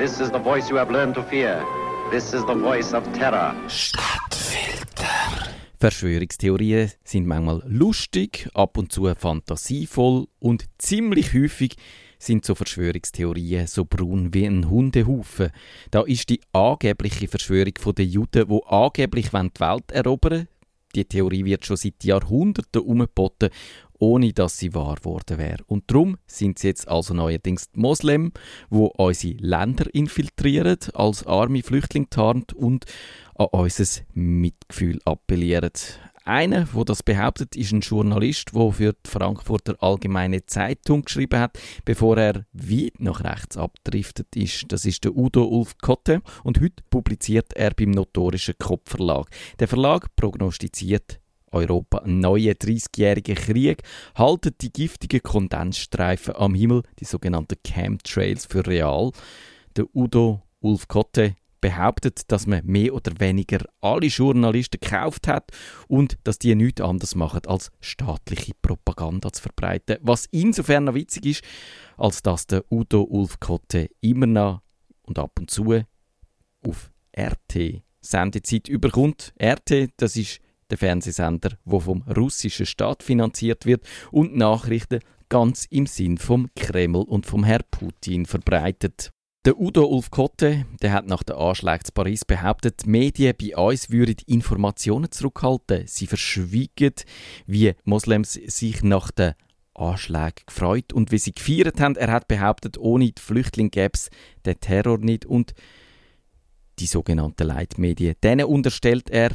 This is the voice you have learned to fear. This is the voice of terror. Stadtfilter. Verschwörungstheorien sind manchmal lustig, ab und zu fantasievoll und ziemlich häufig sind so Verschwörungstheorien so braun wie ein Hundehaufen. Da ist die angebliche Verschwörung der Juden, wo angeblich die Welt erobern Die Theorie wird schon seit Jahrhunderten umgeboten ohne dass sie wahr geworden wäre. Und darum sind es jetzt also neuerdings die Moslem, wo unsere Länder infiltrieren, als arme Flüchtlinge tarnt und an unser Mitgefühl appellieren. Einer, wo das behauptet, ist ein Journalist, der für die Frankfurter Allgemeine Zeitung geschrieben hat, bevor er weit nach rechts abdriftet ist. Das ist der Udo Ulf Kotte und heute publiziert er beim notorischen Kopfverlag. Der Verlag prognostiziert Europa einen neuen 30-jährigen Krieg, halten die giftigen Kondensstreifen am Himmel, die sogenannten Chemtrails, für real. Der Udo Ulf Kotte behauptet, dass man mehr oder weniger alle Journalisten gekauft hat und dass die nichts anderes machen, als staatliche Propaganda zu verbreiten. Was insofern noch witzig ist, als dass der Udo Ulf Kotte immer noch und ab und zu auf RT Sendezeit überkommt. RT, das ist der Fernsehsender, wo vom russischen Staat finanziert wird und Nachrichten ganz im Sinn vom Kreml und vom Herr Putin verbreitet. Der Udo Ulf Kotte, der hat nach den Anschlägen zu Paris behauptet, die Medien bei uns würden Informationen zurückhalten. Sie verschwiegen, wie Moslems sich nach den Anschlägen gefreut und wie sie gefeiert haben. Er hat behauptet, ohne die Flüchtlinge gäbe es den Terror nicht und die sogenannten Leitmedien. Denen unterstellt er,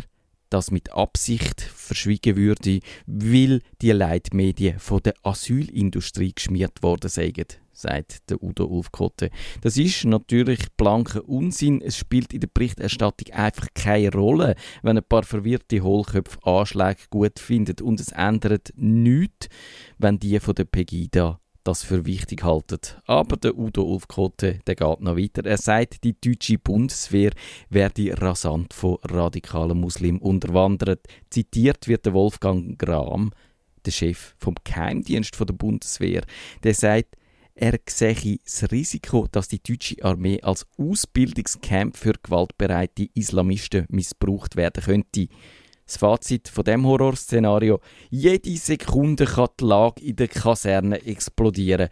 das mit Absicht verschwiegen würde, weil die Leitmedien von der Asylindustrie geschmiert worden seien, sagt der Udo Ulf Kotte. Das ist natürlich blanker Unsinn. Es spielt in der Berichterstattung einfach keine Rolle, wenn ein paar verwirrte Hohlköpfe Anschläge gut finden und es ändert nichts, wenn die von der Pegida das für wichtig halten. Aber der Udo Ulf Kotte, der geht noch weiter. Er sagt, die deutsche Bundeswehr werde rasant von radikalen Muslimen unterwandert. Zitiert wird der Wolfgang Gram, der Chef vom Geheimdienst der Bundeswehr. Der sagt, er sehe das Risiko, dass die deutsche Armee als Ausbildungscamp für gewaltbereite Islamisten missbraucht werden könnte. Das Fazit von dem Horrorszenario: Jede Sekunde kann die Lage in der Kaserne explodieren.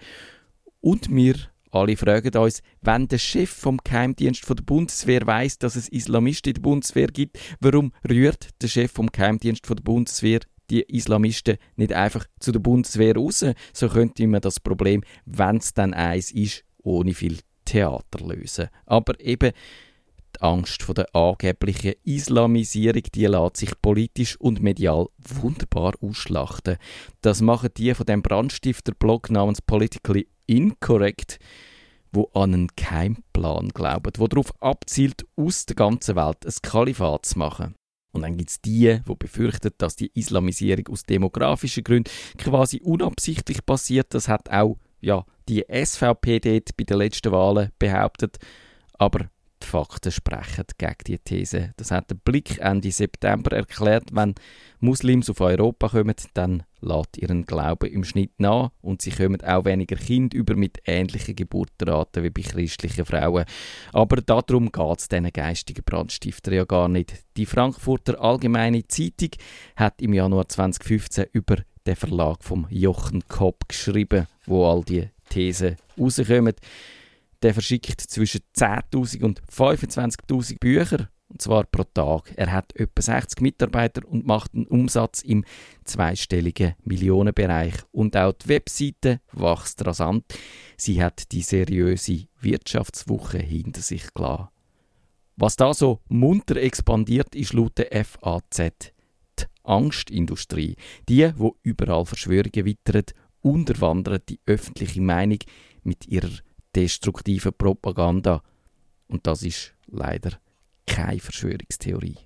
Und wir alle fragen uns, wenn der Chef vom Geheimdienst von der Bundeswehr weiß, dass es Islamisten in der Bundeswehr gibt, warum rührt der Chef vom Geheimdienst von der Bundeswehr die Islamisten nicht einfach zu der Bundeswehr raus? So könnte man das Problem, wenn es dann eins ist, ohne viel Theater lösen. Aber eben die Angst vor der angeblichen Islamisierung, die lässt sich politisch und medial wunderbar ausschlachten. Das machen die von dem Brandstifter-Blog namens Politically Incorrect, wo an einen Keimplan glauben, wo darauf abzielt, aus der ganzen Welt ein Kalifat zu machen. Und dann gibt es die, die befürchten, dass die Islamisierung aus demografischen Gründen quasi unabsichtlich passiert. Das hat auch ja, die SVP dort bei den letzten Wahlen behauptet. Aber die Fakten sprechen gegen diese These. Das hat der Blick Ende September erklärt. Wenn Muslims auf Europa kommen, dann lädt ihren Glauben im Schnitt nach und sie kommen auch weniger Kinder über mit ähnlichen Geburtenraten wie bei christlichen Frauen. Aber darum geht es diesen geistigen Brandstiftern ja gar nicht. Die Frankfurter Allgemeine Zeitung hat im Januar 2015 über den Verlag vom Jochen Kopp geschrieben, wo all die Thesen rauskommen der verschickt zwischen 10.000 und 25.000 Bücher, und zwar pro Tag. Er hat etwa 60 Mitarbeiter und macht einen Umsatz im zweistelligen Millionenbereich. Und auch die Webseite wächst rasant. Sie hat die seriöse Wirtschaftswoche hinter sich klar. Was da so munter expandiert, ist laut der FAZ die Angstindustrie. Die, wo überall Verschwörungen wittert, unterwandert die öffentliche Meinung mit ihrer destruktive Propaganda. Und das ist leider keine Verschwörungstheorie.